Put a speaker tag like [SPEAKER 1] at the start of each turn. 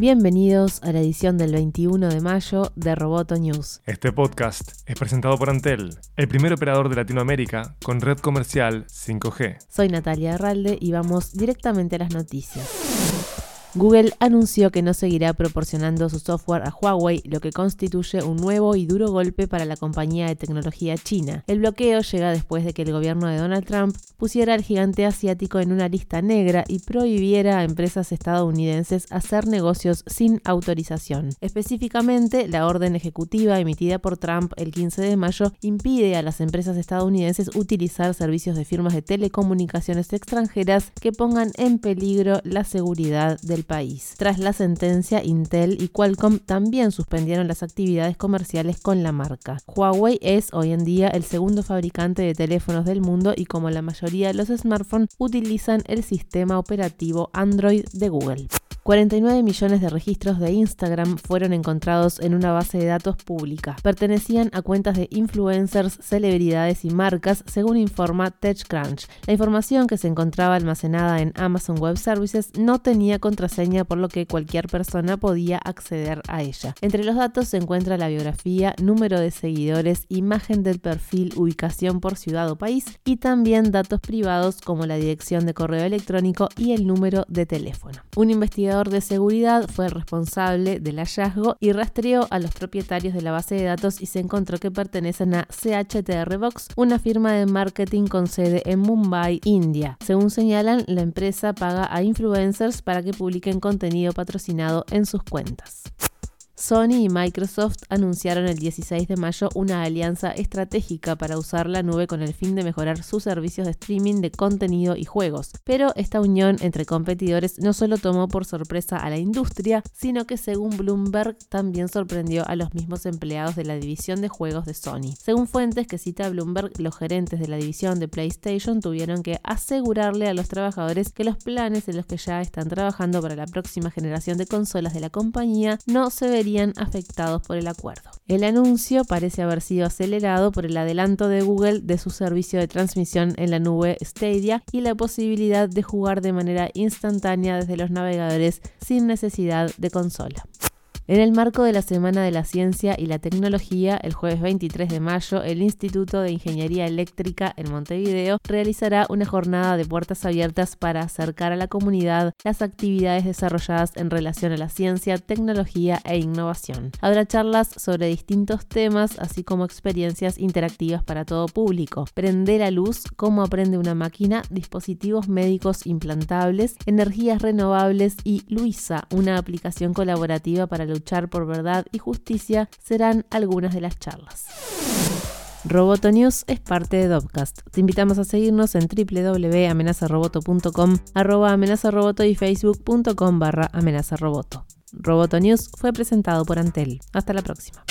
[SPEAKER 1] Bienvenidos a la edición del 21 de mayo de Roboto News.
[SPEAKER 2] Este podcast es presentado por Antel, el primer operador de Latinoamérica con red comercial 5G.
[SPEAKER 1] Soy Natalia Herralde y vamos directamente a las noticias. Google anunció que no seguirá proporcionando su software a Huawei, lo que constituye un nuevo y duro golpe para la compañía de tecnología china. El bloqueo llega después de que el gobierno de Donald Trump pusiera al gigante asiático en una lista negra y prohibiera a empresas estadounidenses hacer negocios sin autorización. Específicamente, la orden ejecutiva emitida por Trump el 15 de mayo impide a las empresas estadounidenses utilizar servicios de firmas de telecomunicaciones extranjeras que pongan en peligro la seguridad del país. Tras la sentencia, Intel y Qualcomm también suspendieron las actividades comerciales con la marca. Huawei es hoy en día el segundo fabricante de teléfonos del mundo y como la mayoría de los smartphones utilizan el sistema operativo Android de Google. 49 millones de registros de Instagram fueron encontrados en una base de datos pública. Pertenecían a cuentas de influencers, celebridades y marcas, según informa TechCrunch. La información que se encontraba almacenada en Amazon Web Services no tenía contraseña, por lo que cualquier persona podía acceder a ella. Entre los datos se encuentra la biografía, número de seguidores, imagen del perfil, ubicación por ciudad o país y también datos privados como la dirección de correo electrónico y el número de teléfono. Un investigador de seguridad fue el responsable del hallazgo y rastreó a los propietarios de la base de datos y se encontró que pertenecen a CHTR Box, una firma de marketing con sede en Mumbai, India. Según señalan, la empresa paga a influencers para que publiquen contenido patrocinado en sus cuentas. Sony y Microsoft anunciaron el 16 de mayo una alianza estratégica para usar la nube con el fin de mejorar sus servicios de streaming de contenido y juegos. Pero esta unión entre competidores no solo tomó por sorpresa a la industria, sino que según Bloomberg también sorprendió a los mismos empleados de la división de juegos de Sony. Según fuentes que cita Bloomberg, los gerentes de la división de PlayStation tuvieron que asegurarle a los trabajadores que los planes en los que ya están trabajando para la próxima generación de consolas de la compañía no se verían afectados por el acuerdo. El anuncio parece haber sido acelerado por el adelanto de Google de su servicio de transmisión en la nube Stadia y la posibilidad de jugar de manera instantánea desde los navegadores sin necesidad de consola. En el marco de la Semana de la Ciencia y la Tecnología, el jueves 23 de mayo, el Instituto de Ingeniería Eléctrica en Montevideo realizará una jornada de puertas abiertas para acercar a la comunidad las actividades desarrolladas en relación a la ciencia, tecnología e innovación. Habrá charlas sobre distintos temas, así como experiencias interactivas para todo público. Prende la luz, cómo aprende una máquina, dispositivos médicos implantables, energías renovables y Luisa, una aplicación colaborativa para luchar por verdad y justicia serán algunas de las charlas. Roboto News es parte de Dopcast. Te invitamos a seguirnos en www.amenazaroboto.com, arroba amenazaroboto y facebook.com barra amenazaroboto. Roboto News fue presentado por Antel. Hasta la próxima.